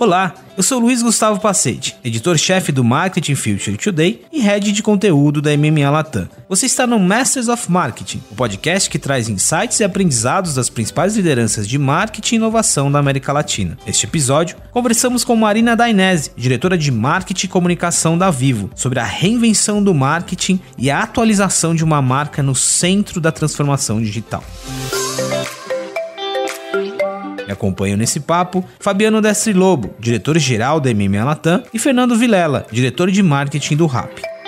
Olá, eu sou Luiz Gustavo Pacete, editor-chefe do Marketing Future Today e head de conteúdo da MMA Latam. Você está no Masters of Marketing, o podcast que traz insights e aprendizados das principais lideranças de marketing e inovação da América Latina. Neste episódio, conversamos com Marina Dainese, diretora de Marketing e Comunicação da Vivo, sobre a reinvenção do marketing e a atualização de uma marca no centro da transformação digital. Me acompanham nesse papo Fabiano Destri Lobo, diretor-geral da MMA Latam, e Fernando Vilela, diretor de marketing do RAP.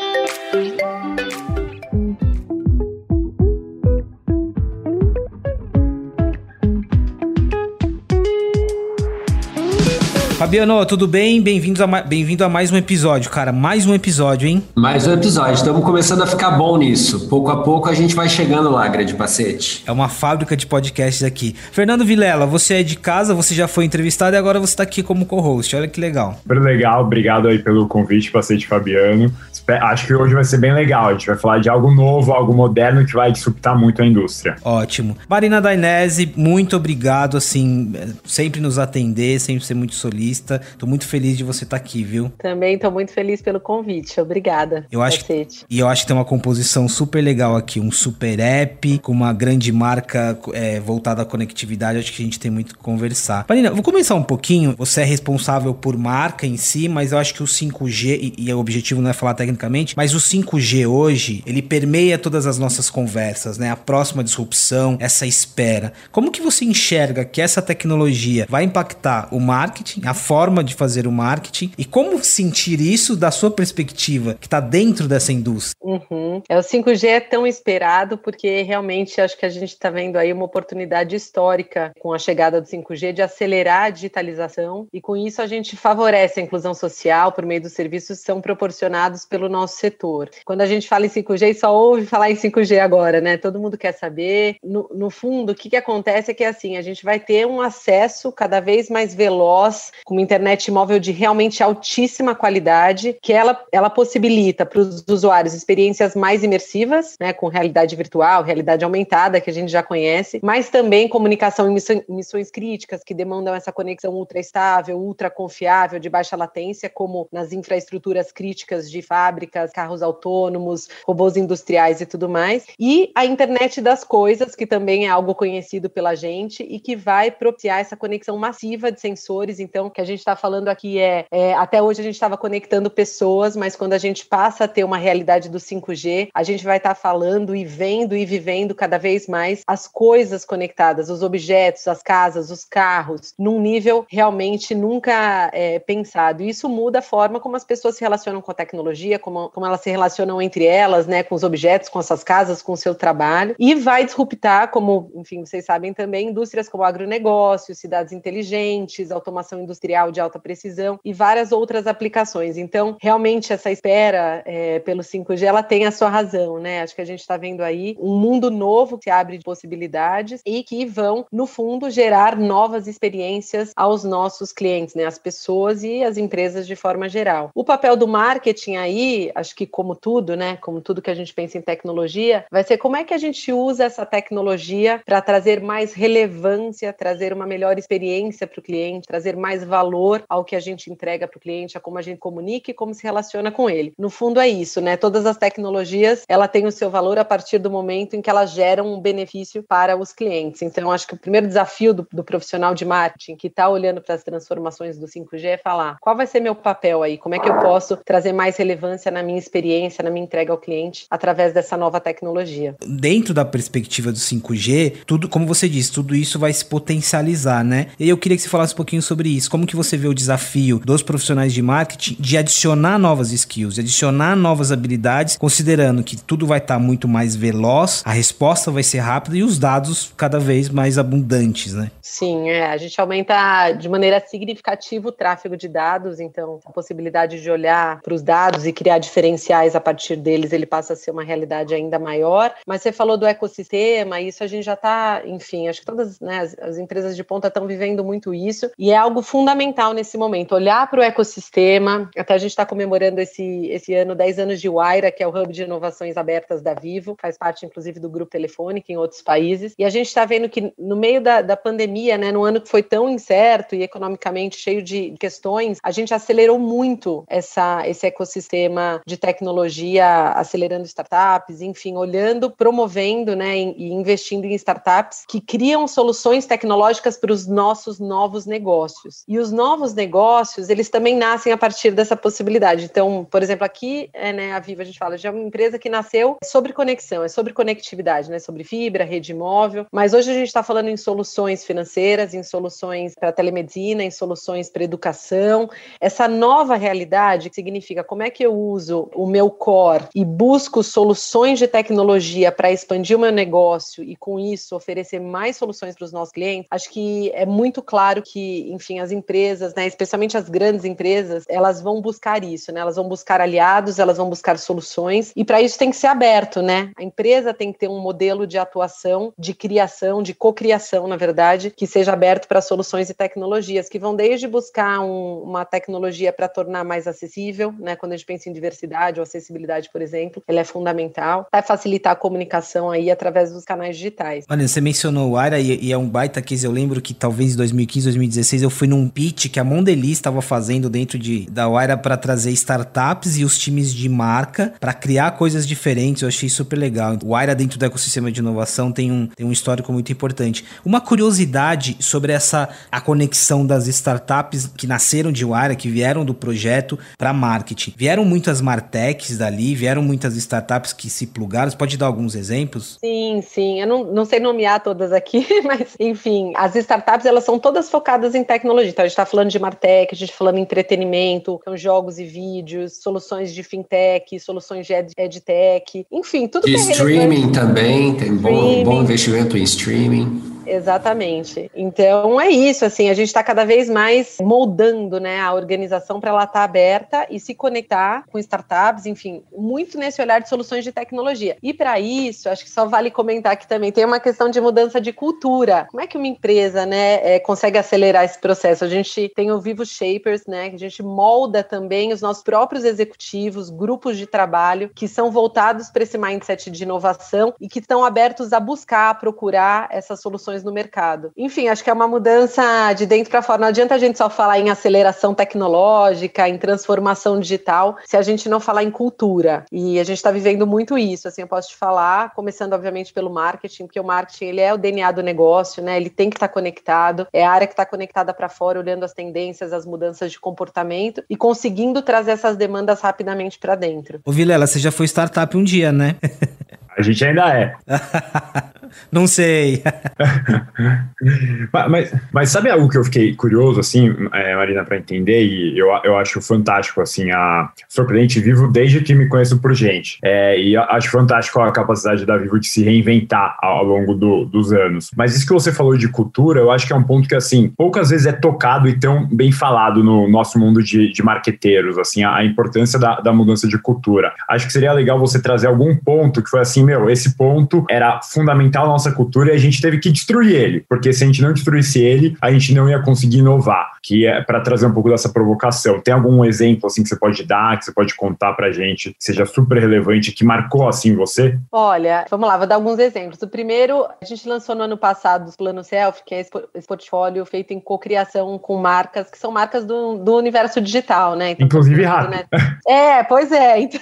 Fabiano, tudo bem? Bem-vindo a, bem a mais um episódio, cara. Mais um episódio, hein? Mais um episódio. Estamos começando a ficar bom nisso. Pouco a pouco a gente vai chegando lá, grande pacete. É uma fábrica de podcasts aqui. Fernando Vilela, você é de casa, você já foi entrevistado e agora você está aqui como co-host. Olha que legal. Super legal. Obrigado aí pelo convite, pacete Fabiano. Acho que hoje vai ser bem legal. A gente vai falar de algo novo, algo moderno que vai disruptar muito a indústria. Ótimo. Marina Dainese, muito obrigado, assim, sempre nos atender, sempre ser muito solista. Tô muito feliz de você estar tá aqui, viu? Também tô muito feliz pelo convite. Obrigada. Eu acho E eu acho que tem uma composição super legal aqui, um super app com uma grande marca é, voltada à conectividade. Acho que a gente tem muito que conversar. Marina, vou começar um pouquinho. Você é responsável por marca em si, mas eu acho que o 5G e, e o objetivo não é falar tecnicamente tecnicamente, mas o 5G hoje, ele permeia todas as nossas conversas, né? A próxima disrupção, essa espera. Como que você enxerga que essa tecnologia vai impactar o marketing, a forma de fazer o marketing e como sentir isso da sua perspectiva, que está dentro dessa indústria? Uhum. É, o 5G é tão esperado porque realmente acho que a gente está vendo aí uma oportunidade histórica com a chegada do 5G de acelerar a digitalização e com isso a gente favorece a inclusão social por meio dos serviços que são proporcionados pelo nosso setor. Quando a gente fala em 5G, só ouve falar em 5G agora, né? Todo mundo quer saber. No, no fundo, o que, que acontece é que assim, a gente vai ter um acesso cada vez mais veloz, uma internet móvel de realmente altíssima qualidade, que ela, ela possibilita para os usuários experiências mais imersivas, né? Com realidade virtual, realidade aumentada, que a gente já conhece, mas também comunicação em missões críticas, que demandam essa conexão ultra estável, ultra confiável, de baixa latência, como nas infraestruturas críticas de fábrica fábricas, carros autônomos, robôs industriais e tudo mais. E a internet das coisas, que também é algo conhecido pela gente e que vai propiciar essa conexão massiva de sensores. Então, que a gente está falando aqui é, é até hoje a gente estava conectando pessoas, mas quando a gente passa a ter uma realidade do 5G, a gente vai estar tá falando e vendo e vivendo cada vez mais as coisas conectadas, os objetos, as casas, os carros, num nível realmente nunca é, pensado. E isso muda a forma como as pessoas se relacionam com a tecnologia, como, como elas se relacionam entre elas, né, com os objetos, com essas casas, com o seu trabalho, e vai disruptar, como, enfim, vocês sabem também, indústrias como agronegócio, cidades inteligentes, automação industrial de alta precisão e várias outras aplicações. Então, realmente, essa espera é, pelo 5G, ela tem a sua razão, né? Acho que a gente está vendo aí um mundo novo que abre de possibilidades e que vão, no fundo, gerar novas experiências aos nossos clientes, né? As pessoas e as empresas de forma geral. O papel do marketing aí acho que como tudo, né, como tudo que a gente pensa em tecnologia, vai ser como é que a gente usa essa tecnologia para trazer mais relevância, trazer uma melhor experiência para o cliente, trazer mais valor ao que a gente entrega para o cliente, a como a gente comunica e como se relaciona com ele. No fundo é isso, né? Todas as tecnologias, ela tem o seu valor a partir do momento em que elas geram um benefício para os clientes. Então, acho que o primeiro desafio do, do profissional de marketing que está olhando para as transformações do 5G é falar qual vai ser meu papel aí, como é que eu posso trazer mais relevância na minha experiência, na minha entrega ao cliente, através dessa nova tecnologia. Dentro da perspectiva do 5G, tudo, como você disse, tudo isso vai se potencializar, né? E eu queria que você falasse um pouquinho sobre isso. Como que você vê o desafio dos profissionais de marketing de adicionar novas skills, de adicionar novas habilidades, considerando que tudo vai estar tá muito mais veloz, a resposta vai ser rápida e os dados cada vez mais abundantes, né? Sim, é, a gente aumenta de maneira significativa o tráfego de dados, então a possibilidade de olhar para os dados e criar diferenciais a partir deles, ele passa a ser uma realidade ainda maior. Mas você falou do ecossistema, isso a gente já está, enfim, acho que todas né, as, as, empresas de ponta estão vivendo muito isso, e é algo fundamental fundamental nesse momento, olhar para o ecossistema. Até a gente está comemorando esse, esse ano 10 anos de Waira, que é o Hub de Inovações Abertas da Vivo, faz parte, inclusive, do grupo Telefônica em outros países. E a gente está vendo que no meio da, da pandemia, né, no ano que foi tão incerto e economicamente cheio de questões, a gente acelerou muito essa, esse ecossistema de tecnologia, acelerando startups, enfim, olhando, promovendo né, e investindo em startups que criam soluções tecnológicas para os nossos novos negócios. E os novos negócios, eles também nascem a partir dessa possibilidade. Então, por exemplo, aqui, é, né, a Viva, a gente fala de uma empresa que nasceu sobre conexão, é sobre conectividade, né, sobre fibra, rede móvel, mas hoje a gente está falando em soluções financeiras, em soluções para telemedicina, em soluções para educação. Essa nova realidade significa como é que eu uso o meu core e busco soluções de tecnologia para expandir o meu negócio e com isso oferecer mais soluções para os nossos clientes. Acho que é muito claro que, enfim, as empresas, né, especialmente as grandes empresas, elas vão buscar isso, né? Elas vão buscar aliados, elas vão buscar soluções e para isso tem que ser aberto, né? A empresa tem que ter um modelo de atuação, de criação, de cocriação, na verdade, que seja aberto para soluções e tecnologias que vão desde buscar um, uma tecnologia para tornar mais acessível, né? Quando a gente pensa em diversidade ou acessibilidade, por exemplo, ela é fundamental. Vai facilitar a comunicação aí através dos canais digitais. Olha, você mencionou o Aira e, e é um baita case. Eu lembro que talvez em 2015, 2016 eu fui num pitch que a Mondeli estava fazendo dentro de, da Waira para trazer startups e os times de marca para criar coisas diferentes. Eu achei super legal. O Waira dentro do ecossistema de inovação tem um, tem um histórico muito importante. Uma curiosidade sobre essa a conexão das startups que nasceram de Waira, que vieram do projeto para marketing. Vieram muitas martechs dali, vieram muitas startups que se plugaram. Você pode dar alguns exemplos? Sim, sim. Eu não, não sei nomear todas aqui, mas enfim, as startups elas são todas focadas em tecnologia. Então gente está falando de martech, a gente está falando em entretenimento, então jogos e vídeos, soluções de fintech, soluções de edtech, enfim, tudo de que é streaming também, tem bom, bom investimento em streaming. Exatamente. Então é isso, assim, a gente está cada vez mais moldando né, a organização para ela estar tá aberta e se conectar com startups, enfim, muito nesse olhar de soluções de tecnologia. E para isso, acho que só vale comentar que também tem uma questão de mudança de cultura. Como é que uma empresa né, é, consegue acelerar esse processo? A gente tem o Vivo Shapers, né? Que a gente molda também os nossos próprios executivos, grupos de trabalho que são voltados para esse mindset de inovação e que estão abertos a buscar, a procurar essas soluções no mercado. Enfim, acho que é uma mudança de dentro para fora. Não adianta a gente só falar em aceleração tecnológica, em transformação digital, se a gente não falar em cultura. E a gente está vivendo muito isso. Assim, eu posso te falar, começando obviamente pelo marketing, porque o marketing ele é o DNA do negócio, né? Ele tem que estar tá conectado. É a área que está conectada para fora, olhando as tendências, as mudanças de comportamento e conseguindo trazer essas demandas rapidamente para dentro. Ô Vilela, você já foi startup um dia, né? A gente ainda é. Não sei. mas, mas, mas, sabe algo que eu fiquei curioso, assim, é, Marina, para entender, e eu, eu acho fantástico, assim, a surpreendente Vivo desde que me conheço por gente. É, e acho fantástico a capacidade da Vivo de se reinventar ao, ao longo do, dos anos. Mas isso que você falou de cultura, eu acho que é um ponto que, assim, poucas vezes é tocado e tão bem falado no nosso mundo de, de marqueteiros, assim, a, a importância da, da mudança de cultura. Acho que seria legal você trazer algum ponto que foi assim, meu, esse ponto era fundamental na nossa cultura e a gente teve que destruir ele, porque se a gente não destruísse ele, a gente não ia conseguir inovar, que é para trazer um pouco dessa provocação. Tem algum exemplo assim que você pode dar, que você pode contar pra gente, que seja super relevante, que marcou assim você? Olha, vamos lá, vou dar alguns exemplos. O primeiro, a gente lançou no ano passado o Plano Self, que é esse portfólio feito em cocriação com marcas, que são marcas do, do universo digital, né? Então, Inclusive rápido. Né? É, pois é.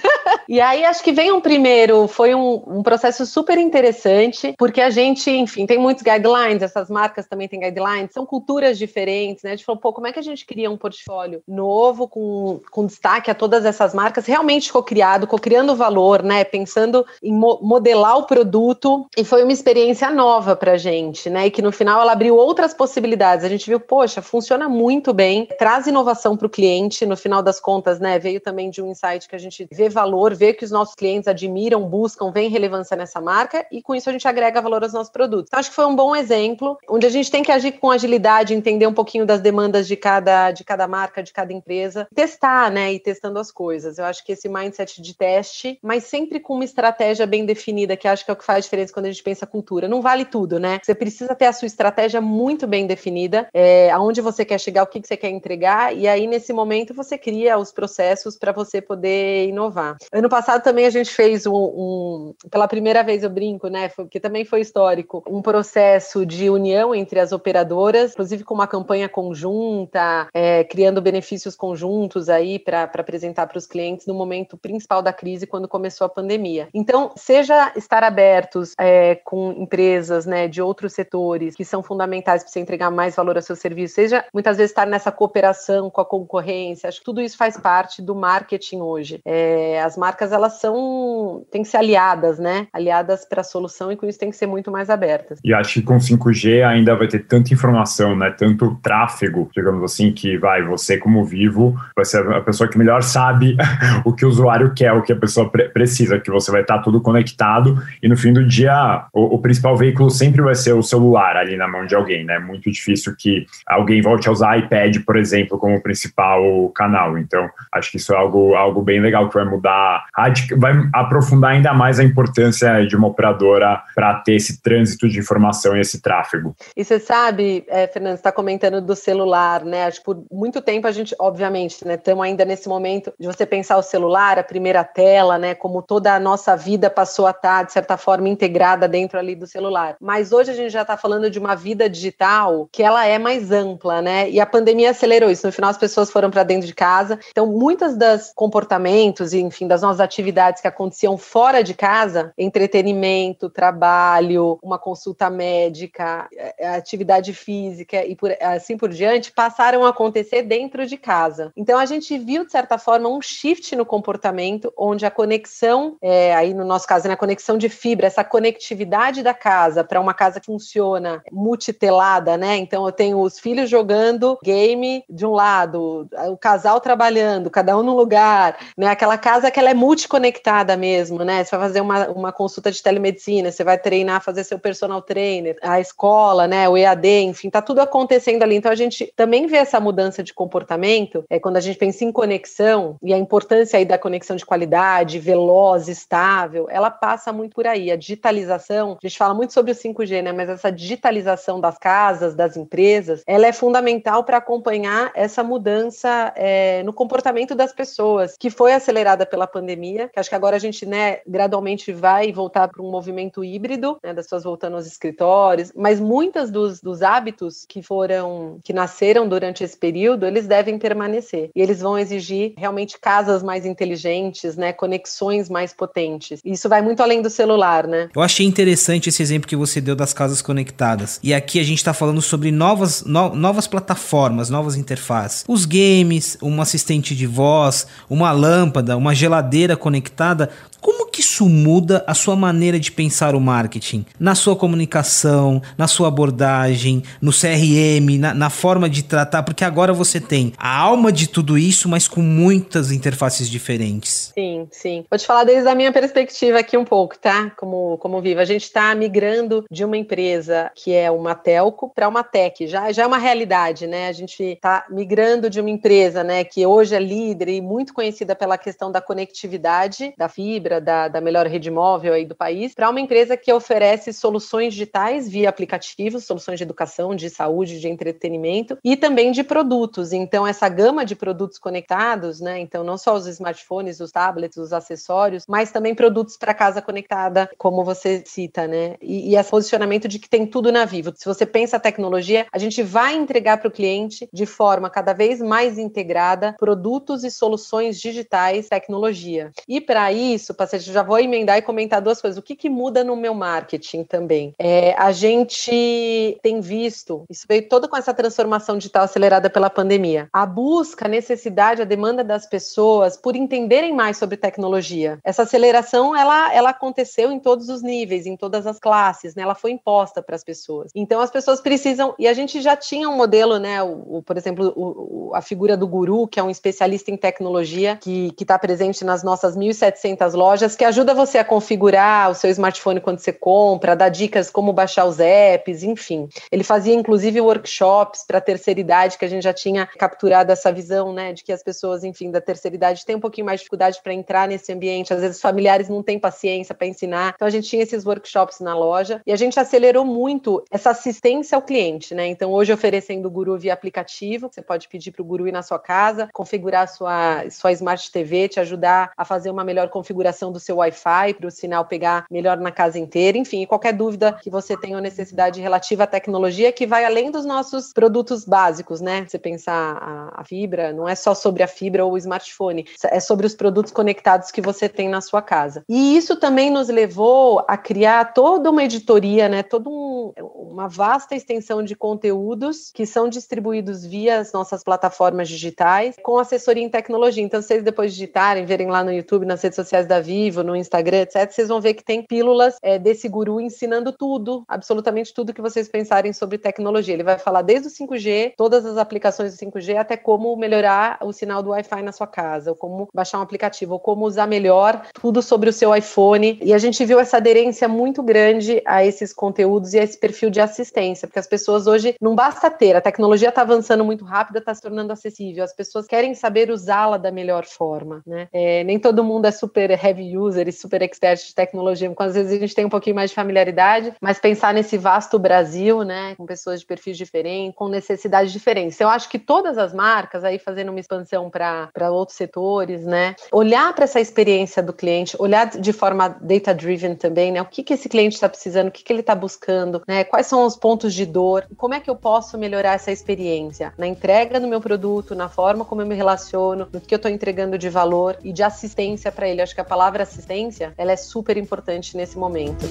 E aí acho que vem um primeiro, foi um, um processo super interessante, porque a gente, enfim, tem muitos guidelines, essas marcas também têm guidelines, são culturas diferentes, né? A gente falou, pô, como é que a gente cria um portfólio novo, com, com destaque a todas essas marcas, realmente co-criado, co-criando valor, né? Pensando em mo modelar o produto, e foi uma experiência nova pra gente, né? E que no final ela abriu outras possibilidades. A gente viu, poxa, funciona muito bem, traz inovação para o cliente, no final das contas, né? Veio também de um insight que a gente vê valor, vê que os nossos clientes admiram, buscam, vem relevância nessa marca, e com isso a gente agrega valor aos nossos produtos. Então, acho que foi um bom exemplo, onde a gente tem que agir com agilidade, entender um pouquinho das demandas de cada, de cada marca, de cada empresa, testar, né, e testando as coisas. Eu acho que esse mindset de teste, mas sempre com uma estratégia bem definida, que acho que é o que faz diferença quando a gente pensa cultura. Não vale tudo, né? Você precisa ter a sua estratégia muito bem definida, é, aonde você quer chegar, o que, que você quer entregar, e aí nesse momento você cria os processos para você poder inovar. Ano passado também a gente fez um, um pela primeira vez eu brinco, né? Porque também foi histórico, um processo de união entre as operadoras, inclusive com uma campanha conjunta, é, criando benefícios conjuntos aí para apresentar para os clientes no momento principal da crise, quando começou a pandemia. Então, seja estar abertos é, com empresas né, de outros setores que são fundamentais para você entregar mais valor ao seu serviço, seja muitas vezes estar nessa cooperação com a concorrência, acho que tudo isso faz parte do marketing hoje. É, as marcas, elas são, têm que ser aliadas, né? Aliadas para a solução e com isso tem que ser muito mais abertas. E acho que com 5G ainda vai ter tanta informação, né? Tanto tráfego, digamos assim, que vai, você como vivo, vai ser a pessoa que melhor sabe o que o usuário quer, o que a pessoa pre precisa, que você vai estar tudo conectado e no fim do dia o, o, principal veículo sempre vai ser o celular ali na mão de alguém, né? Muito difícil que alguém volte a usar iPad, por exemplo, como principal canal. Então, acho que isso é algo, algo bem legal que vai mudar, vai aprofundar ainda mais a importância de uma operadora para ter esse trânsito de informação e esse tráfego. E você sabe, é, Fernando, está comentando do celular, né? Acho que por muito tempo a gente, obviamente, né, estamos ainda nesse momento de você pensar o celular, a primeira tela, né? Como toda a nossa vida passou a estar, de certa forma, integrada dentro ali do celular. Mas hoje a gente já está falando de uma vida digital que ela é mais ampla, né? E a pandemia acelerou isso. No final, as pessoas foram para dentro de casa. Então, muitas das comportamentos e, enfim, das nossas atividades que aconteciam fora de casa, entretenimento, trabalho, uma consulta médica, é, atividade física e por, assim por diante, passaram a acontecer dentro de casa. Então, a gente viu, de certa forma, um shift no comportamento, onde a conexão, é, aí no nosso caso, na né, conexão de fibra, essa conectividade da casa para uma casa que funciona multitelada, né? Então, eu tenho os filhos jogando game de um lado, o casal trabalhando, cada um num lugar, né? Aquela casa que ela é multiconectada mesmo, né? Você vai fazer uma, uma consulta de telemedicina, você vai treinar, fazer seu personal trainer, a escola, né? O EAD, enfim, tá tudo acontecendo ali. Então, a gente também vê essa mudança de comportamento, é quando a gente pensa em conexão e a importância aí da conexão de qualidade, veloz, estável, ela passa muito por aí. A digitalização, a gente fala muito sobre o 5G, né? Mas essa digitalização das casas, das empresas, ela é fundamental para acompanhar essa mudança é, no comportamento das pessoas, que foi acelerada pela pandemia, que acho que agora a gente, né, gradualmente vai voltar para um movimento híbrido, né, das pessoas voltando aos escritórios, mas muitas dos, dos hábitos que foram, que nasceram durante esse período, eles devem permanecer. E eles vão exigir realmente casas mais inteligentes, né, conexões mais potentes. Isso vai muito além do celular, né? Eu achei interessante esse exemplo que você deu das casas conectadas. E aqui a gente está falando sobre novas, no, novas plataformas, novas interfaces. Os games, um assistente de voz, uma lâmpada, uma geladeira conectada. Como que isso muda a sua maneira de pensar o marketing? Na sua comunicação, na sua abordagem, no CRM, na, na, forma de tratar? Porque agora você tem a alma de tudo isso, mas com muitas interfaces diferentes. Sim, sim. Vou te falar desde a minha perspectiva aqui um pouco, tá? Como, como viva. A gente está migrando de uma empresa que é uma telco para uma tech. Já, já é uma realidade, né? A gente está migrando de uma empresa, né, que hoje é líder e muito conhecida pela questão da conectividade, da fibra da, da melhor rede móvel aí do país, para uma empresa que oferece soluções digitais via aplicativos, soluções de educação, de saúde, de entretenimento e também de produtos. Então, essa gama de produtos conectados, né? Então, não só os smartphones, os tablets, os acessórios, mas também produtos para casa conectada, como você cita, né? E, e esse posicionamento de que tem tudo na Vivo. Se você pensa a tecnologia, a gente vai entregar para o cliente de forma cada vez mais integrada produtos e soluções digitais, tecnologia. E para isso, paciente, já vou emendar e comentar duas coisas. O que, que muda no meu marketing também? É, a gente tem visto, isso veio toda com essa transformação digital acelerada pela pandemia, a busca, a necessidade, a demanda das pessoas por entenderem mais sobre tecnologia. Essa aceleração, ela, ela aconteceu em todos os níveis, em todas as classes, né? Ela foi imposta para as pessoas. Então, as pessoas precisam, e a gente já tinha um modelo, né? O, o por exemplo, o, a figura do guru, que é um especialista em tecnologia, que está presente nas nossas 1.700 lojas, lojas, que ajuda você a configurar o seu smartphone quando você compra, dar dicas como baixar os apps, enfim. Ele fazia inclusive workshops para a terceira idade, que a gente já tinha capturado essa visão, né, de que as pessoas, enfim, da terceira idade têm um pouquinho mais de dificuldade para entrar nesse ambiente, às vezes os familiares não têm paciência para ensinar. Então a gente tinha esses workshops na loja e a gente acelerou muito essa assistência ao cliente, né? Então hoje oferecendo o Guru via aplicativo, você pode pedir para o Guru ir na sua casa, configurar sua sua Smart TV, te ajudar a fazer uma melhor configuração do seu Wi-Fi para o sinal pegar melhor na casa inteira, enfim, qualquer dúvida que você tenha ou necessidade relativa à tecnologia que vai além dos nossos produtos básicos, né? Você pensar a, a fibra, não é só sobre a fibra ou o smartphone, é sobre os produtos conectados que você tem na sua casa. E isso também nos levou a criar toda uma editoria, né? Toda um, uma vasta extensão de conteúdos que são distribuídos via as nossas plataformas digitais com assessoria em tecnologia. Então, vocês depois digitarem, verem lá no YouTube, nas redes sociais da Vivo, no Instagram, etc., vocês vão ver que tem pílulas é, desse guru ensinando tudo, absolutamente tudo que vocês pensarem sobre tecnologia. Ele vai falar desde o 5G, todas as aplicações do 5G, até como melhorar o sinal do Wi-Fi na sua casa, ou como baixar um aplicativo, ou como usar melhor tudo sobre o seu iPhone. E a gente viu essa aderência muito grande a esses conteúdos e a esse perfil de assistência, porque as pessoas hoje não basta ter, a tecnologia está avançando muito rápido, está se tornando acessível, as pessoas querem saber usá-la da melhor forma, né? É, nem todo mundo é super heavy user e super expert de tecnologia, porque às vezes a gente tem um pouquinho mais de familiaridade, mas pensar nesse vasto Brasil, né, com pessoas de perfis diferentes, com necessidades diferentes. Eu acho que todas as marcas, aí fazendo uma expansão para outros setores, né, olhar para essa experiência do cliente, olhar de forma data-driven também, né, o que, que esse cliente está precisando, o que, que ele está buscando, né, quais são os pontos de dor, como é que eu posso melhorar essa experiência na entrega do meu produto, na forma como eu me relaciono, no que eu estou entregando de valor e de assistência para ele. Acho que a palavra assistência ela é super importante nesse momento.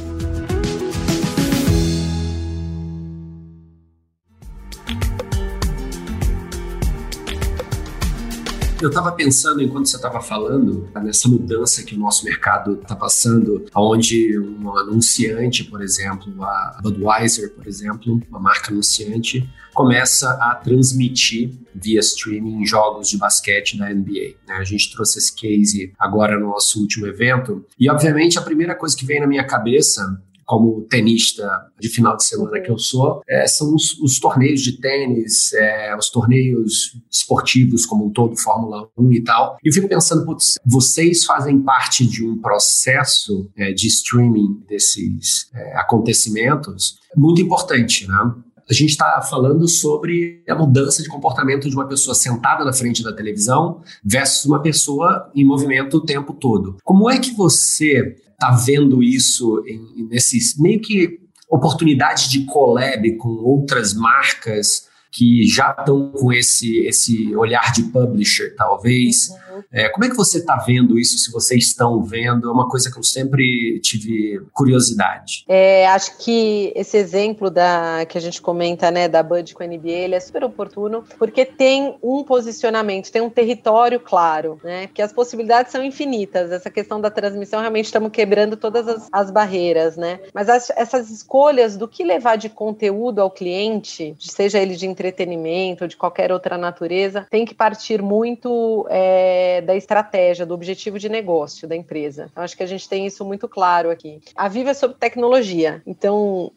Eu estava pensando, enquanto você estava falando, nessa mudança que o nosso mercado está passando, onde um anunciante, por exemplo, a Budweiser, por exemplo, uma marca anunciante, começa a transmitir via streaming jogos de basquete da NBA. Né? A gente trouxe esse case agora no nosso último evento e, obviamente, a primeira coisa que vem na minha cabeça como tenista de final de semana uhum. que eu sou, é, são os, os, torneios de tênis, é, os torneios esportivos como um todo, Fórmula 1 e tal. E eu fico pensando, putz, vocês fazem parte de um processo é, de streaming desses é, acontecimentos muito importante, né? A gente está falando sobre a mudança de comportamento de uma pessoa sentada na frente da televisão versus uma pessoa em movimento o tempo todo. Como é que você está vendo isso nesses meio que oportunidades de collab com outras marcas que já estão com esse, esse olhar de publisher, talvez. Uhum. É, como é que você está vendo isso, se vocês estão vendo? É uma coisa que eu sempre tive curiosidade. É, acho que esse exemplo da, que a gente comenta, né, da Bud com a NBA, ele é super oportuno, porque tem um posicionamento, tem um território claro, né, que as possibilidades são infinitas. Essa questão da transmissão, realmente estamos quebrando todas as, as barreiras, né, mas as, essas escolhas do que levar de conteúdo ao cliente, seja ele de entretenimento de qualquer outra natureza, tem que partir muito é, da estratégia, do objetivo de negócio da empresa. Então, acho que a gente tem isso muito claro aqui. A Viva é sobre tecnologia, então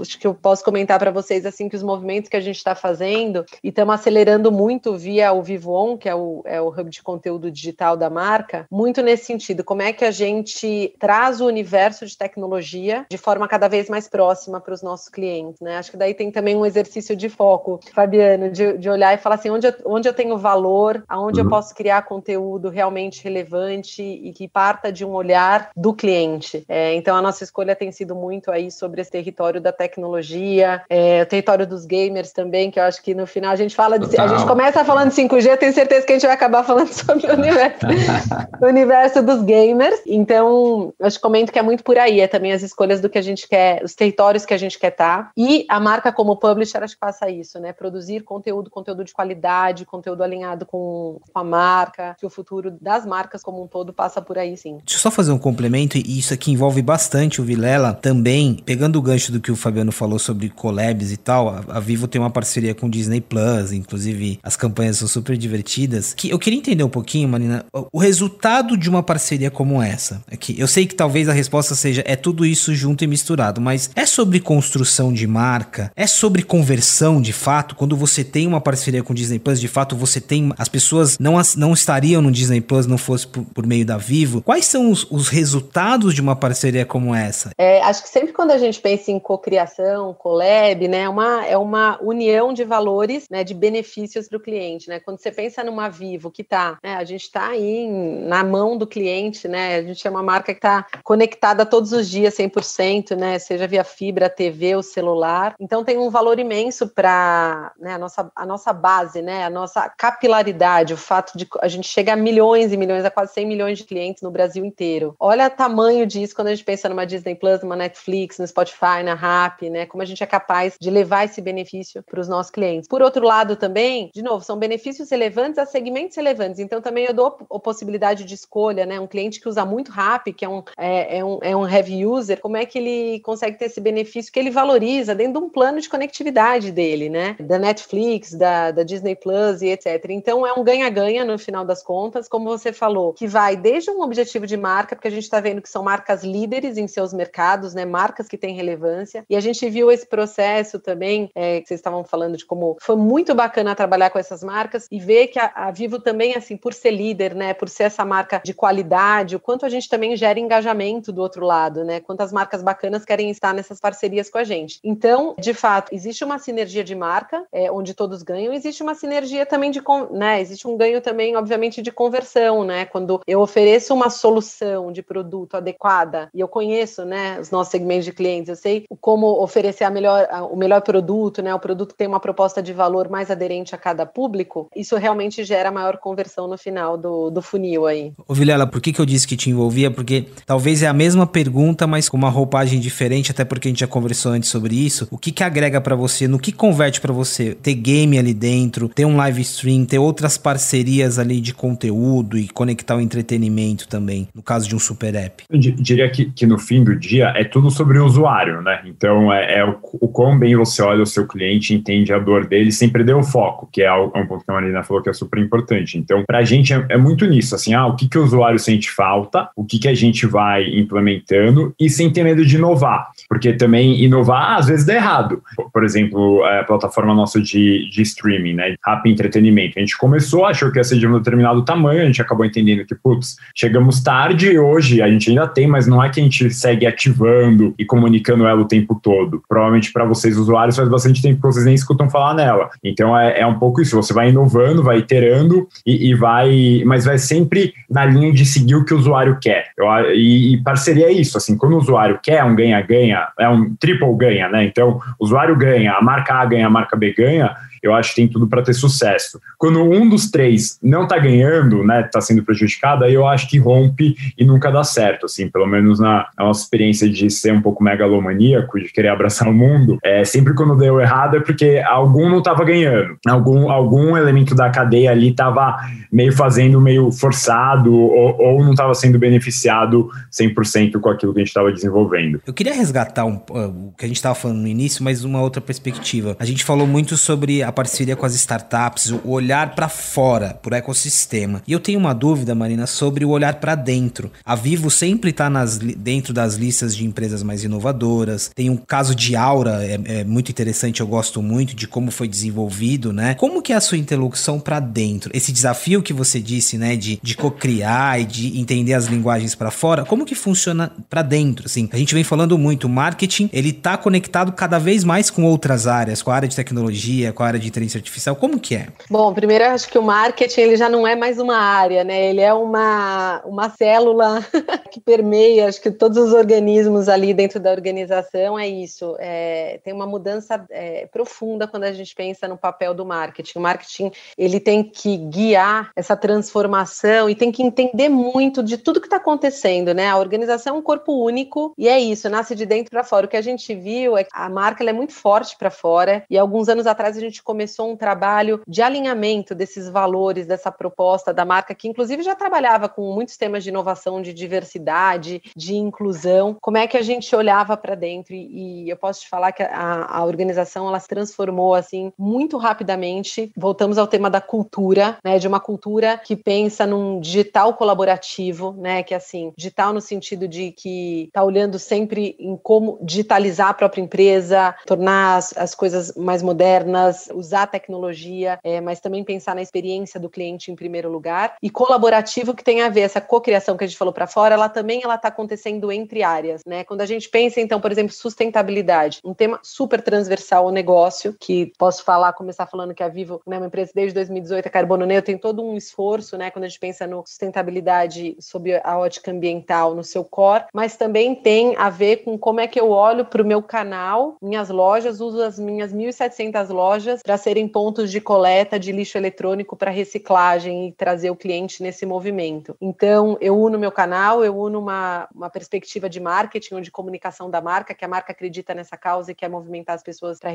acho que eu posso comentar para vocês assim que os movimentos que a gente está fazendo e estamos acelerando muito via o Vivo On, que é o, é o hub de conteúdo digital da marca, muito nesse sentido. Como é que a gente traz o universo de tecnologia de forma cada vez mais próxima para os nossos clientes, né? Acho que daí tem também um exercício de foco Fabiano, de, de olhar e falar assim, onde eu, onde eu tenho valor, aonde uhum. eu posso criar conteúdo realmente relevante e que parta de um olhar do cliente. É, então, a nossa escolha tem sido muito aí sobre esse território da tecnologia, é, o território dos gamers também, que eu acho que no final a gente fala de. A gente começa falando de 5G, eu tenho certeza que a gente vai acabar falando sobre o universo, o universo dos gamers. Então, eu te comento que é muito por aí, é também as escolhas do que a gente quer, os territórios que a gente quer estar. Tá. E a marca como publisher, acho que passa isso, né? Produzir conteúdo, conteúdo de qualidade, conteúdo alinhado com, com a marca, que o futuro das marcas como um todo passa por aí, sim. Deixa eu só fazer um complemento, e isso aqui envolve bastante o Vilela também, pegando o gancho do que o Fabiano falou sobre collabs e tal, a, a Vivo tem uma parceria com o Disney Plus, inclusive as campanhas são super divertidas. Que eu queria entender um pouquinho, Marina, o resultado de uma parceria como essa. Aqui, eu sei que talvez a resposta seja é tudo isso junto e misturado, mas é sobre construção de marca, é sobre conversão de fato. Quando você tem uma parceria com o Disney Plus, de fato você tem as pessoas não, não estariam no Disney Plus não fosse por, por meio da Vivo. Quais são os, os, resultados de uma parceria como essa? É, acho que sempre quando a gente pensa em cocriação, collab, né, é uma, é uma união de valores, né, de benefícios para o cliente, né? Quando você pensa numa Vivo que tá, né, a gente está aí na mão do cliente, né? A gente é uma marca que está conectada todos os dias 100%, né? Seja via fibra, TV ou celular. Então tem um valor imenso para né, a, nossa, a nossa base, né? A nossa capilaridade, o fato de a gente chegar a milhões e milhões, a quase 100 milhões de clientes no Brasil inteiro. Olha o tamanho disso quando a gente pensa numa Disney Plus, numa Netflix, no Spotify, na Rap, né? Como a gente é capaz de levar esse benefício para os nossos clientes. Por outro lado, também, de novo, são benefícios relevantes a segmentos relevantes. Então também eu dou a possibilidade de escolha, né? Um cliente que usa muito Rap, que é um, é, é um, é um heavy user, como é que ele consegue ter esse benefício que ele valoriza dentro de um plano de conectividade dele, né? Da Netflix, da, da Disney Plus e etc. Então é um ganha-ganha no final das contas, como você falou, que vai desde um objetivo de marca, porque a gente está vendo que são marcas líderes em seus mercados, né? Marcas que têm relevância. E a gente viu esse processo também, é, que vocês estavam falando de como foi muito bacana trabalhar com essas marcas e ver que a, a Vivo também, assim, por ser líder, né? Por ser essa marca de qualidade, o quanto a gente também gera engajamento do outro lado, né? Quantas marcas bacanas querem estar nessas parcerias com a gente. Então, de fato, existe uma sinergia de marca, é, onde todos ganham, existe uma sinergia também de, né? Existe um ganho também, obviamente, de conversão, né? Quando eu ofereço uma solução de produto adequada e eu conheço, né, os nossos segmentos de clientes, eu sei como oferecer a melhor, o melhor produto, né? O produto que tem uma proposta de valor mais aderente a cada público, isso realmente gera maior conversão no final do, do funil aí. Ô Vilela, por que, que eu disse que te envolvia? Porque talvez é a mesma pergunta, mas com uma roupagem diferente, até porque a gente já conversou antes sobre isso. O que que agrega para você, no que converte para você ter game ali dentro, ter um live stream, ter outras parcerias ali de conteúdo e conectar o entretenimento também, no caso de um super app? Eu diria que, que no fim do dia é tudo sobre o usuário, né? Então é, é o, o quão bem você olha o seu cliente, entende a dor dele, sem perder o foco, que é, é um ponto que a Marina falou que é super importante. Então, para a gente é, é, muito nisso, assim, ah, o que, que o usuário sente falta, o que, que a gente vai implementando e sem ter medo de inovar, porque também inovar às vezes dá errado. Por exemplo, a plataforma nossa de, de streaming, né, Rap Entretenimento, a gente começou, achou que ia ser de um determinado tamanho, a gente acabou entendendo que, putz, chegamos tarde hoje, a gente ainda tem, mas não é que a gente segue ativando e comunicando ela o tempo todo. Provavelmente para vocês, usuários, faz bastante tempo que vocês nem escutam falar nela. Então é, é um pouco isso, você vai inovando, vai iterando e, e, vai, mas vai sempre na linha de seguir o que o usuário quer. Eu, e, e, parceria é isso, assim, quando o usuário quer um ganha-ganha, é um triple ganha, né? Então, o usuário ganha, a marca A ganha, a marca B ganha, eu acho que tem tudo para ter sucesso. Quando um dos três não está ganhando, né, está sendo prejudicado, aí eu acho que rompe e nunca dá certo, assim, pelo menos na, na nossa experiência de ser um pouco megalomaníaco, de querer abraçar o mundo, é, sempre quando deu errado é porque algum não estava ganhando, algum, algum elemento da cadeia ali estava meio fazendo meio forçado ou, ou não estava sendo beneficiado 100% com aquilo que a gente estava desenvolvendo. Eu queria resgatar um, uh, o que a gente estava falando no início, mas uma outra perspectiva. A gente falou muito sobre a parceria com as startups, o olhar para fora, para o ecossistema. E eu tenho uma dúvida, Marina, sobre o olhar para dentro. A Vivo sempre está dentro das listas de empresas mais inovadoras. Tem um caso de Aura, é, é, muito interessante, eu gosto muito de como foi desenvolvido, né? Como que é a sua interlocução para dentro? Esse desafio que você disse, né, de, de co-criar e de entender as linguagens para fora, como que funciona para dentro? Assim, a gente vem falando muito, o marketing, ele tá conectado cada vez mais com outras áreas, com a área de tecnologia, com a área de inteligência artificial? Como que é? Bom, primeiro eu acho que o marketing ele já não é mais uma área, né? Ele é uma, uma célula que permeia, acho que todos os organismos ali dentro da organização é isso. É, tem uma mudança é, profunda quando a gente pensa no papel do marketing. O marketing ele tem que guiar essa transformação e tem que entender muito de tudo que está acontecendo, né? A organização é um corpo único e é isso, nasce de dentro para fora. O que a gente viu é que a marca é muito forte para fora e alguns anos atrás a gente começou um trabalho de alinhamento desses valores, dessa proposta da marca, que inclusive já trabalhava com muitos temas de inovação, de diversidade, de inclusão. Como é que a gente olhava para dentro? E, eu posso te falar que a, a, organização ela se transformou assim muito rapidamente. Voltamos ao tema da cultura, né? De uma cultura que pensa num digital colaborativo, né? Que assim, digital no sentido de que está olhando sempre em como digitalizar a própria empresa, tornar as, as coisas mais modernas, usar a tecnologia, é, mas também pensar na experiência do cliente em primeiro lugar. E colaborativo que tem a ver essa cocriação que a gente falou para fora, ela também ela está acontecendo entre áreas, né? Quando a gente pensa então, por exemplo, sustentabilidade, um tema super transversal ao negócio, que posso falar, começar falando que a Vivo, né, uma empresa desde 2018 é carbono neutro, tem todo um esforço, né, quando a gente pensa no sustentabilidade sob a ótica ambiental no seu core, mas também tem a ver com como é que eu olho para o meu canal, minhas lojas, uso as minhas 1.700 lojas para serem pontos de coleta de lixo eletrônico para reciclagem e trazer o cliente nesse movimento. Então, eu uno meu canal, eu uno uma, uma perspectiva de marketing ou de comunicação da marca, que a marca acredita nessa causa e quer movimentar as pessoas para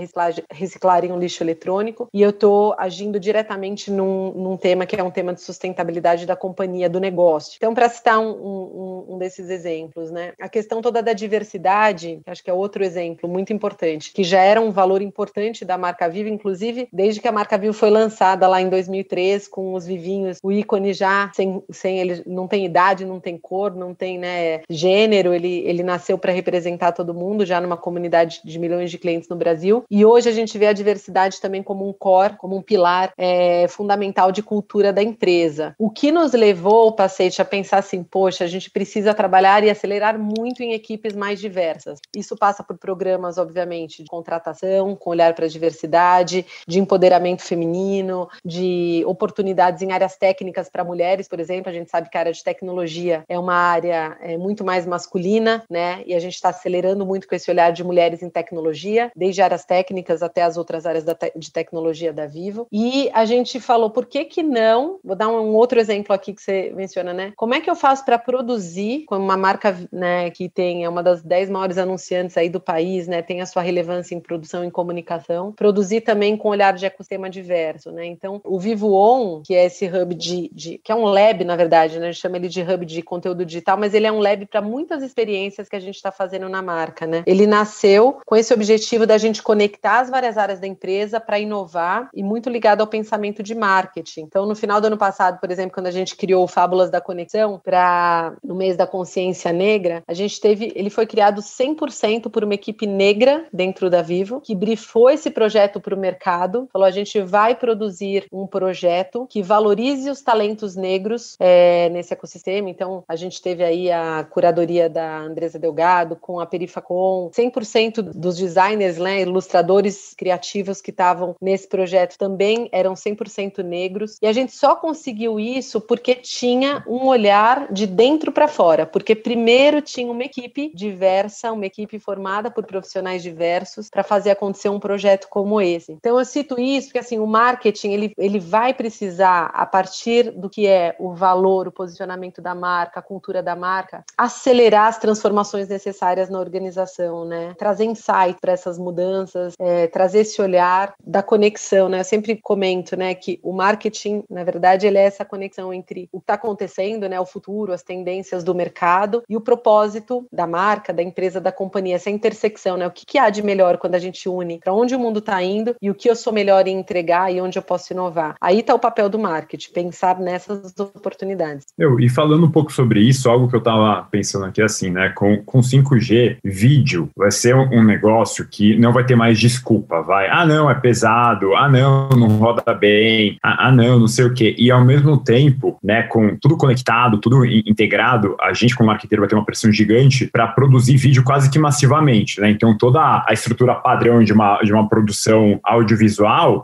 reciclarem o lixo eletrônico, e eu estou agindo diretamente num, num, tema que é um tema de sustentabilidade da companhia, do negócio. Então, para citar um, um, um desses exemplos, né, a questão toda da diversidade, acho que é outro exemplo muito importante, que já era um valor importante da marca Viva, inclusive desde que a marca Viva foi lançada lá em 2003 com os vivinhos, o ícone já sem, sem ele não tem idade, não tem cor, não tem né, gênero, ele, ele nasceu para representar todo mundo já numa comunidade de milhões de clientes no Brasil. E hoje a gente vê a diversidade também como um core, como um pilar é, fundamental de cultura da empresa. O que nos levou, Pacete, a pensar assim, poxa, a gente precisa trabalhar e acelerar muito em equipes mais diversas. Isso passa por programas, obviamente, de contratação, com olhar para a diversidade, de empoderamento feminino, de oportunidades em áreas técnicas para mulheres, por exemplo. A gente sabe que a área de tecnologia é uma área é, muito mais masculina, né? E a gente está acelerando muito com esse olhar de mulheres em tecnologia, desde áreas técnicas até as outras áreas te de tecnologia da Vivo. E a gente falou, por que que não? Vou dar um outro exemplo aqui que você menciona, né? Como é que eu faço para produzir com uma marca, né, que tem é uma das dez maiores anunciantes aí do país, né? Tem a sua relevância em produção e comunicação, produzir também com olhar de ecossistema diverso, né? Então, o Vivo On, que é esse hub de, de que é um lab, na verdade, né? A gente chama ele de hub de conteúdo digital, mas ele é um lab para muitas experiências que a gente está fazendo na marca, né? Ele nasceu com esse objetivo da gente conectar as várias áreas da empresa para inovar e muito ligado ao pensamento de marketing. Então, no final do ano passado, por exemplo, quando a gente criou o Fábulas da Conexão para no mês da consciência negra, a gente teve, ele foi criado 100% por uma equipe negra dentro da Vivo, que brifou esse projeto para o mercado, falou a gente vai produzir um projeto que valorize os talentos negros é, nesse ecossistema. Então, a gente teve aí a curadoria da Andresa Delgado com a Perifacom, 100% dos designers, né, ilustradores criativos que estavam nesse projeto também eram 100% negros. E a gente só conseguiu isso porque tinha um olhar de dentro para fora, porque primeiro tinha uma equipe diversa, uma equipe formada por profissionais diversos para fazer acontecer um projeto como esse. Então eu cito isso porque assim, o marketing ele, ele vai precisar a partir do que é o valor, o posicionamento da marca, a cultura da marca, acelerar as transformações necessárias na organização, né? Trazer insight para essas mudanças, é, trazer esse olhar da conexão, né? Eu sempre comento, né, que o marketing, na verdade, ele é essa conexão entre o que está acontecendo, né, o futuro, as tendências do mercado e o propósito da marca, da empresa, da companhia, essa intersecção, né? O que, que há de melhor quando a gente une para onde o mundo está indo e o que eu sou melhor em entregar e onde eu posso inovar. Aí está o papel do marketing, pensar nessas oportunidades. Eu, e falando um pouco sobre isso, algo que eu estava pensando aqui assim, né? Com, com 5G, vídeo vai ser um negócio que não vai ter mais desculpa, vai. Ah, não, é pesado. Ah, não, não roda bem. Ah, ah não, não sei o quê. E ao mesmo tempo, né, com tudo conectado, tudo integrado, a gente como marqueteiro vai ter uma pressão gigante para produzir vídeo quase que massivamente, né? Então toda a estrutura padrão de uma, de uma produção audiovisual,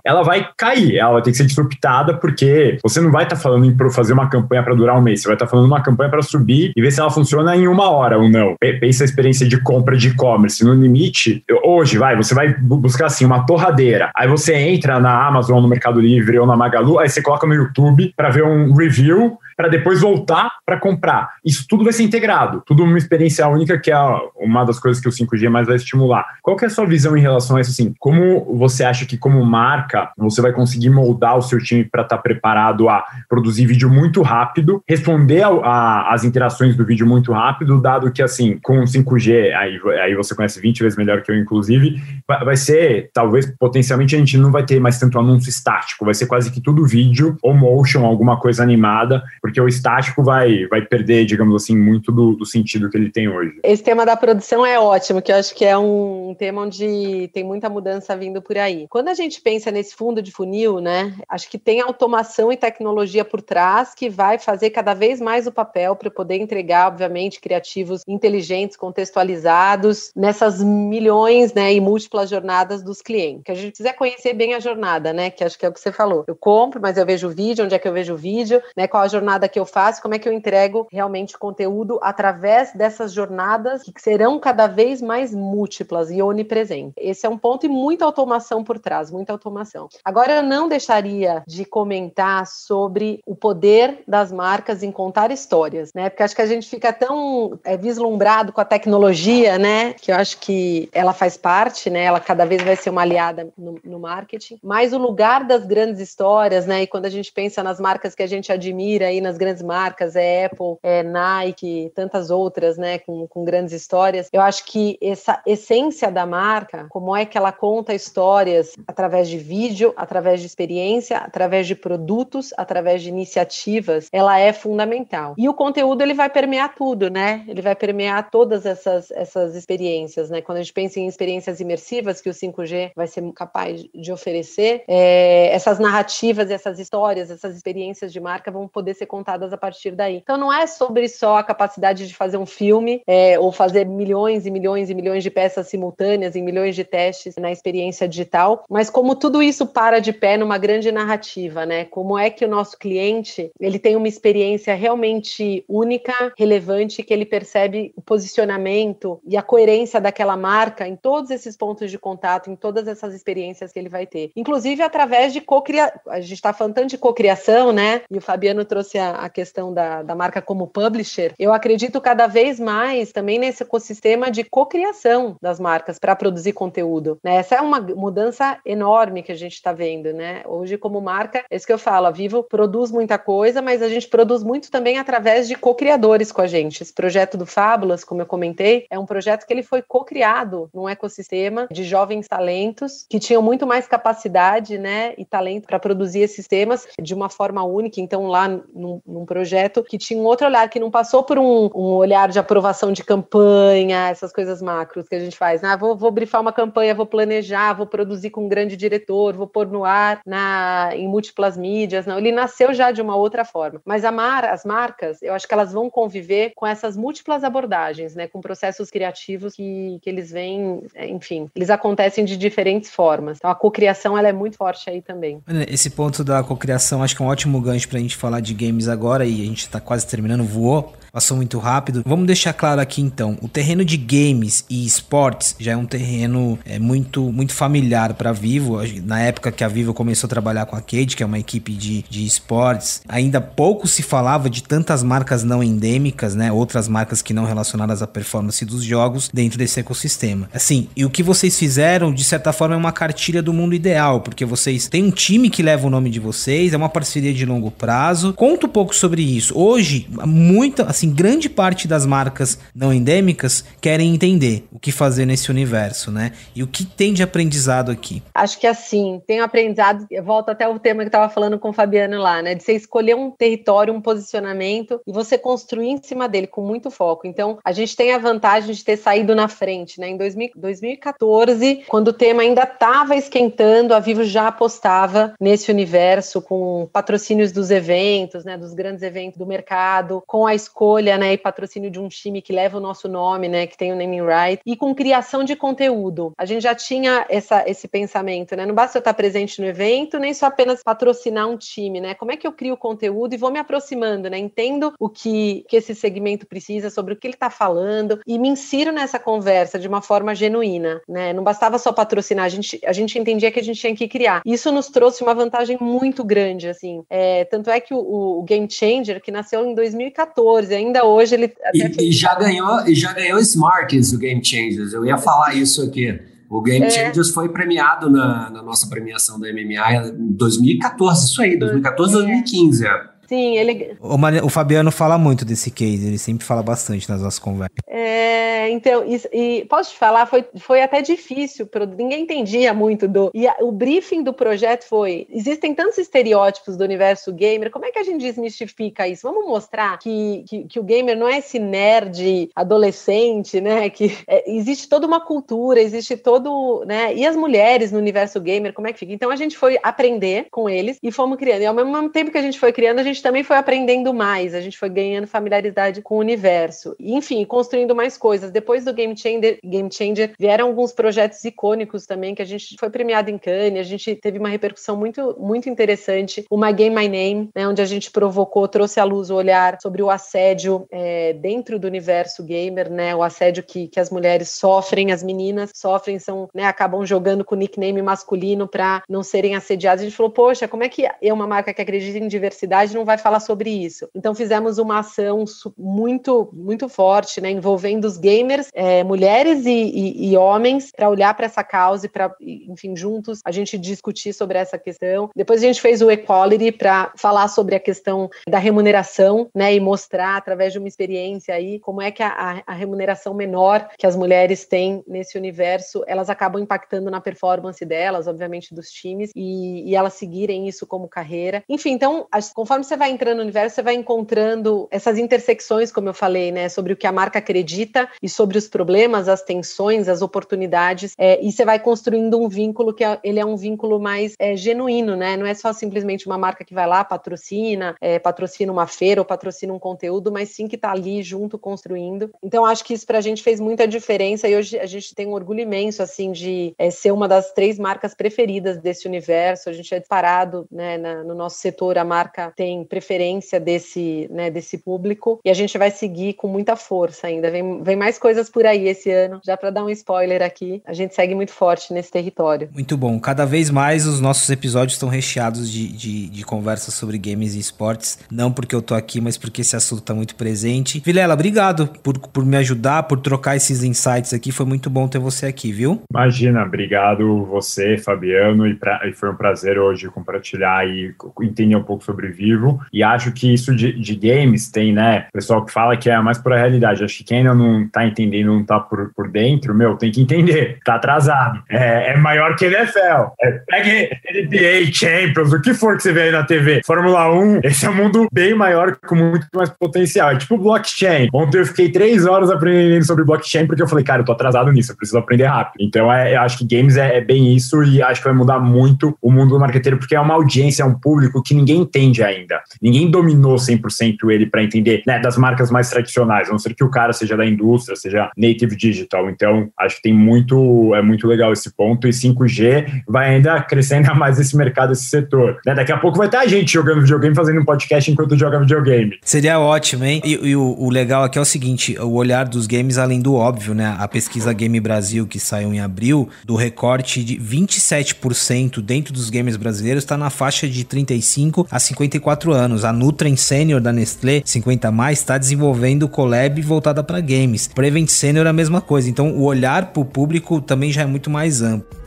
ela vai cair, ela ter que ser disruptada porque você não vai estar tá falando em fazer uma campanha para durar um mês, você vai estar tá falando uma campanha para subir e ver se ela funciona em uma hora ou não. Pensa a experiência de compra de e-commerce. No limite, hoje, vai, você vai buscar assim uma torradeira. Aí você entra na Amazon, no Mercado Livre ou na Magalu, aí você coloca no YouTube para ver um review para depois voltar para comprar. Isso tudo vai ser integrado, tudo uma experiência única que é uma das coisas que o 5G mais vai estimular. Qual é a sua visão em relação a isso? Assim, como você acha que como marca você vai conseguir moldar o seu time para estar tá preparado a produzir vídeo muito rápido, responder às interações do vídeo muito rápido, dado que assim com 5G aí, aí você conhece 20 vezes melhor que eu inclusive, vai, vai ser talvez potencialmente a gente não vai ter mais tanto anúncio estático, vai ser quase que tudo vídeo ou motion, alguma coisa animada, porque o estático vai, vai perder, digamos assim, muito do, do sentido que ele tem hoje. Esse tema da produção é ótimo, que eu acho que é um tema onde tem muita mudança vindo por aí. Quando a gente pensa nesse fundo de funil, né, acho que tem automação e tecnologia por trás que vai fazer cada vez mais o papel para poder entregar, obviamente, criativos inteligentes, contextualizados nessas milhões, né, e múltiplas jornadas dos clientes. Que a gente quiser conhecer bem a jornada, né, que acho que é o que você falou. Eu compro, mas eu vejo o vídeo, onde é que eu vejo o vídeo, né, qual a jornada que eu faço, como é que eu entrego realmente conteúdo através dessas jornadas que serão cada vez mais múltiplas e onipresentes. Esse é um ponto e muita automação por trás, muita automação. Agora eu não deixaria de comentar sobre o poder das marcas em contar histórias, né? Porque acho que a gente fica tão é, vislumbrado com a tecnologia, né? Que eu acho que ela faz parte, né? Ela cada vez vai ser uma aliada no, no marketing. Mas o lugar das grandes histórias, né? E quando a gente pensa nas marcas que a gente admira aí, nas grandes marcas, é Apple, é Nike, tantas outras, né? Com, com grandes histórias. Eu acho que essa essência da marca, como é que ela conta histórias através de vídeo, através de experiência, através de produtos, através de iniciativas, ela é fundamental. E o conteúdo ele vai permear tudo, né? Ele vai permear todas essas, essas experiências, né? Quando a gente pensa em experiências imersivas que o 5G vai ser capaz de oferecer, é, essas narrativas, essas histórias, essas experiências de marca vão poder ser contadas a partir daí. Então não é sobre só a capacidade de fazer um filme é, ou fazer milhões e milhões e milhões de peças simultâneas em milhões de testes na experiência digital, mas como tudo isso para de pé numa grande narrativa, né? Como é que o nosso cliente ele tem uma experiência realmente única, relevante, que ele percebe o posicionamento e a coerência daquela marca em todos esses pontos de contato, em todas essas experiências que ele vai ter. Inclusive através de co-criação. A gente está falando tanto de co-criação, né? E o Fabiano trouxe a, a questão da, da marca como publisher. Eu acredito cada vez mais também nesse ecossistema de co-criação das marcas para produzir conteúdo. Né? Essa é uma mudança enorme que a gente está vendo, né? Hoje, como marca, é isso que eu falo, a Vivo produz muita coisa, mas a gente produz muito também através de co-criadores com a gente. Esse projeto do Fábulas, como eu comentei, é um projeto que ele foi co-criado num ecossistema de jovens talentos que tinham muito mais capacidade, né, e talento para produzir esses temas de uma forma única. Então, lá num, num, projeto que tinha um outro olhar, que não passou por um, um, olhar de aprovação de campanha, essas coisas macros que a gente faz. Ah, vou, vou brifar uma campanha, vou planejar, vou produzir com um grande diretor, vou pôr no ar na, em múltiplas mídias. Não, ele nasceu já de uma outra forma. Mas mar, as marcas, eu acho que elas vão conviver com essas múltiplas abordagens, né, com processos criativos que, que eles vêm, enfim, eles acontecem de diferentes formas. Então a cocriação ela é muito forte aí também. Esse ponto da cocriação acho que é um ótimo gancho para a gente falar de games agora e a gente está quase terminando, voou passou muito rápido. Vamos deixar claro aqui então, o terreno de games e esportes já é um terreno é, muito muito familiar para Vivo. Na época que a Vivo começou a trabalhar com a Cade, que é uma equipe de, de esportes, ainda pouco se falava de tantas marcas não endêmicas, né? Outras marcas que não relacionadas à performance dos jogos dentro desse ecossistema. Assim, e o que vocês fizeram, de certa forma, é uma cartilha do mundo ideal, porque vocês têm um time que leva o nome de vocês, é uma parceria de longo prazo. Conta um pouco sobre isso. Hoje, muita, assim, grande parte das marcas não endêmicas querem entender o que fazer nesse universo, né? E o que tem de aprendizado aqui? Acho que assim, tem aprendizado, eu volto até o tema que estava falando com o Fabiano lá, né? De você escolher um território, um posicionamento e você construir em cima dele com muito foco. Então, a gente tem a vantagem de ter saído na frente, né? Em 2000, 2014, quando o tema ainda estava esquentando, a Vivo já apostava nesse universo com patrocínios dos eventos, né? Dos grandes eventos do mercado, com a escolha né, e patrocínio de um time que leva o nosso nome, né, que tem o naming right, e com criação de conteúdo. A gente já tinha essa, esse pensamento, né? Não basta eu estar presente no evento, nem só apenas patrocinar um time, né? Como é que eu crio conteúdo e vou me aproximando, né? Entendo o que, que esse segmento precisa, sobre o que ele está falando e me insiro nessa conversa de uma forma genuína, né? Não bastava só patrocinar, a gente, a gente entendia que a gente tinha que criar. Isso nos trouxe uma vantagem muito grande, assim. É, tanto é que o, o Game Changer, que nasceu em 2014. Ainda hoje ele. E, e, já ganhou, e já ganhou Smarties o Game Changers. Eu ia falar isso aqui. O Game é. Changers foi premiado na, na, nossa premiação da MMA em 2014, isso aí, 2014, é. 2015. É. Sim, ele. O, o, Fabiano fala muito desse case, ele sempre fala bastante nas nossas conversas. É, então, e, e, posso te falar, foi, foi até difícil, ninguém entendia muito do. E a, o briefing do projeto foi: existem tantos estereótipos do universo gamer, como é que a gente desmistifica isso? Vamos mostrar que, que, que o gamer não é esse nerd adolescente, né? Que é, existe toda uma cultura, existe todo. né? E as mulheres no universo gamer, como é que fica? Então a gente foi aprender com eles e fomos criando. E ao mesmo tempo que a gente foi criando, a gente gente também foi aprendendo mais, a gente foi ganhando familiaridade com o universo. Enfim, construindo mais coisas. Depois do Game Changer, Game Changer, vieram alguns projetos icônicos também, que a gente foi premiado em Cannes, a gente teve uma repercussão muito, muito interessante. O My Game My Name, né, onde a gente provocou, trouxe à luz o olhar sobre o assédio é, dentro do universo gamer, né, o assédio que, que as mulheres sofrem, as meninas sofrem, são, né, acabam jogando com nickname masculino para não serem assediadas. A gente falou, poxa, como é que é uma marca que acredita em diversidade não vai falar sobre isso. Então fizemos uma ação muito, muito forte, né, envolvendo os gamers, é, mulheres e, e, e homens, para olhar para essa causa e para, enfim, juntos a gente discutir sobre essa questão. Depois a gente fez o Equality para falar sobre a questão da remuneração, né, e mostrar através de uma experiência aí como é que a, a remuneração menor que as mulheres têm nesse universo, elas acabam impactando na performance delas, obviamente dos times, e, e elas seguirem isso como carreira. Enfim, então, conforme você vai entrando no universo, você vai encontrando essas intersecções, como eu falei, né, sobre o que a marca acredita e sobre os problemas, as tensões, as oportunidades, é, e você vai construindo um vínculo que é, ele é um vínculo mais é, genuíno, né? Não é só simplesmente uma marca que vai lá, patrocina, é, patrocina uma feira ou patrocina um conteúdo, mas sim que está ali junto construindo. Então, acho que isso para a gente fez muita diferença e hoje a gente tem um orgulho imenso, assim, de é, ser uma das três marcas preferidas desse universo. A gente é disparado, né, na, no nosso setor, a marca tem preferência desse, né, desse público e a gente vai seguir com muita força ainda. Vem, vem mais coisas por aí esse ano, já para dar um spoiler aqui. A gente segue muito forte nesse território. Muito bom. Cada vez mais os nossos episódios estão recheados de, de, de conversas sobre games e esportes. Não porque eu tô aqui, mas porque esse assunto tá muito presente. Vilela, obrigado por, por me ajudar, por trocar esses insights aqui. Foi muito bom ter você aqui, viu? Imagina, obrigado você, Fabiano, e, pra, e foi um prazer hoje compartilhar e entender um pouco sobre Vivo. E acho que isso de, de games tem, né? Pessoal que fala que é mais por a realidade. Acho que quem ainda não tá entendendo, não tá por, por dentro, meu, tem que entender. Tá atrasado. É, é maior que NFL. É, pegue NBA, Champions, o que for que você vê aí na TV. Fórmula 1, esse é um mundo bem maior, com muito mais potencial. É tipo blockchain. Ontem eu fiquei três horas aprendendo sobre blockchain porque eu falei, cara, eu tô atrasado nisso, eu preciso aprender rápido. Então, é, eu acho que games é, é bem isso e acho que vai mudar muito o mundo do marqueteiro porque é uma audiência, é um público que ninguém entende ainda. Ninguém dominou 100% ele para entender né, das marcas mais tradicionais, a não ser que o cara seja da indústria, seja native digital. Então, acho que tem muito, é muito legal esse ponto. E 5G vai ainda crescer ainda mais esse mercado, esse setor. Né? Daqui a pouco vai ter a gente jogando videogame, fazendo um podcast enquanto joga videogame. Seria ótimo, hein? E, e o, o, legal aqui é o seguinte: o olhar dos games, além do óbvio, né? A pesquisa Game Brasil, que saiu em abril, do recorte de 27% dentro dos games brasileiros, está na faixa de 35 a 54 anos. A Nutrem Sênior da Nestlé 50 mais está desenvolvendo collab voltada para games. Prevent Senior é a mesma coisa. Então o olhar para o público também já é muito mais amplo.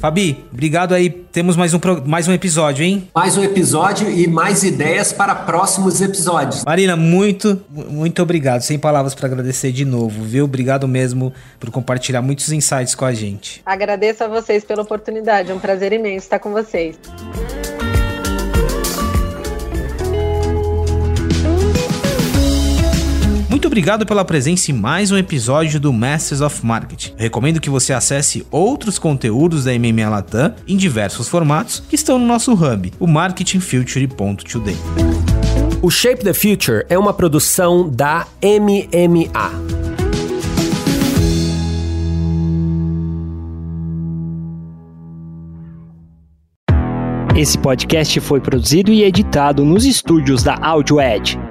Fabi, obrigado aí. Temos mais um, mais um episódio, hein? Mais um episódio e mais ideias para próximos episódios. Marina, muito, muito obrigado. Sem palavras para agradecer de novo, viu? Obrigado mesmo por compartilhar muitos insights com a gente. Agradeço a vocês pela oportunidade. É um prazer imenso estar com vocês. Muito obrigado pela presença em mais um episódio do Masters of Marketing. Eu recomendo que você acesse outros conteúdos da MMA Latam em diversos formatos que estão no nosso hub, o marketingfuture.today. O Shape the Future é uma produção da MMA. Esse podcast foi produzido e editado nos estúdios da AudioEd